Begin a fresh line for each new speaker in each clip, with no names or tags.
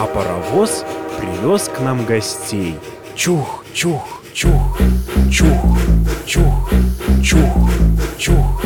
А паровоз привез к нам гостей. Чух, чух, чух, чух, чух, чух, чух,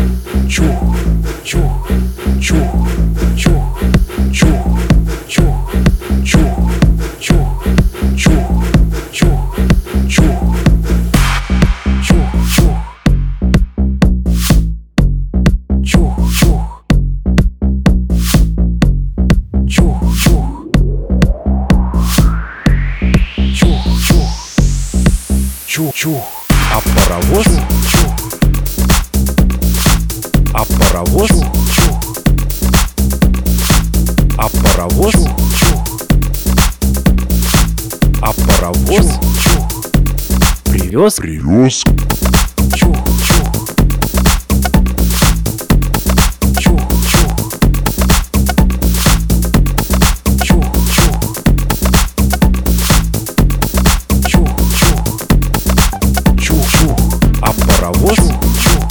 Чух, чух. А паровоз? Чух. А паровоз? Чух. А паровоз? Чух. А паровоз? Чух. Привез?
Привез
А паровоз? Чух.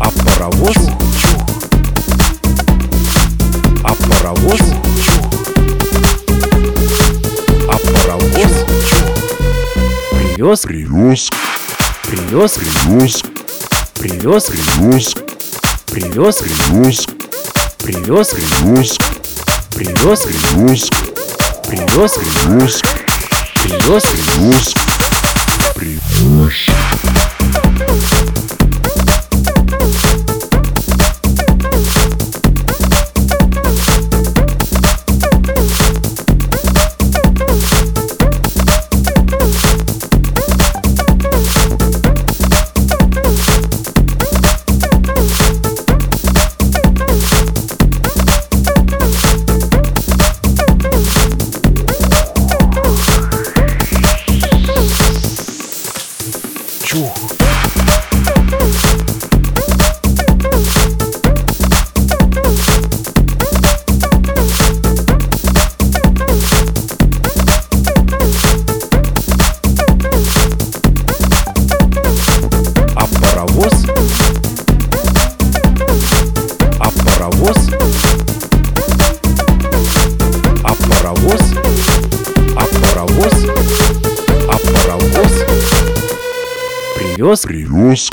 А паровоз? Чух. А паровоз? Чух. А паровоз? Чух. Привез?
Привез
Привез?
Привез
Привез?
Привез
Привез?
Привез
Привез?
Привез
Привез?
Привез
Привез?
Привез
Привез?
Привез
Приус. 触。Привез?
Привез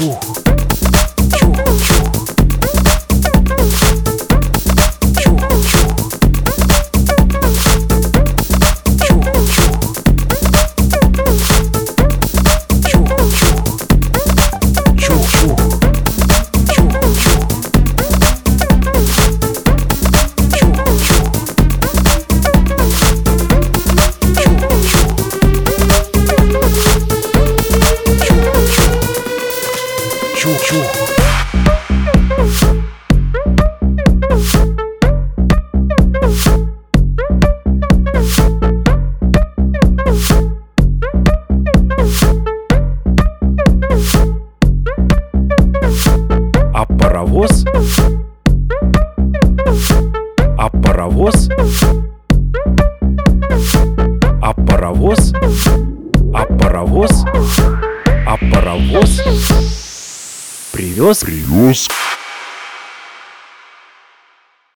哦 А паровоз? А паровоз? А паровоз? А паровоз? А паровоз? Привез?
Привез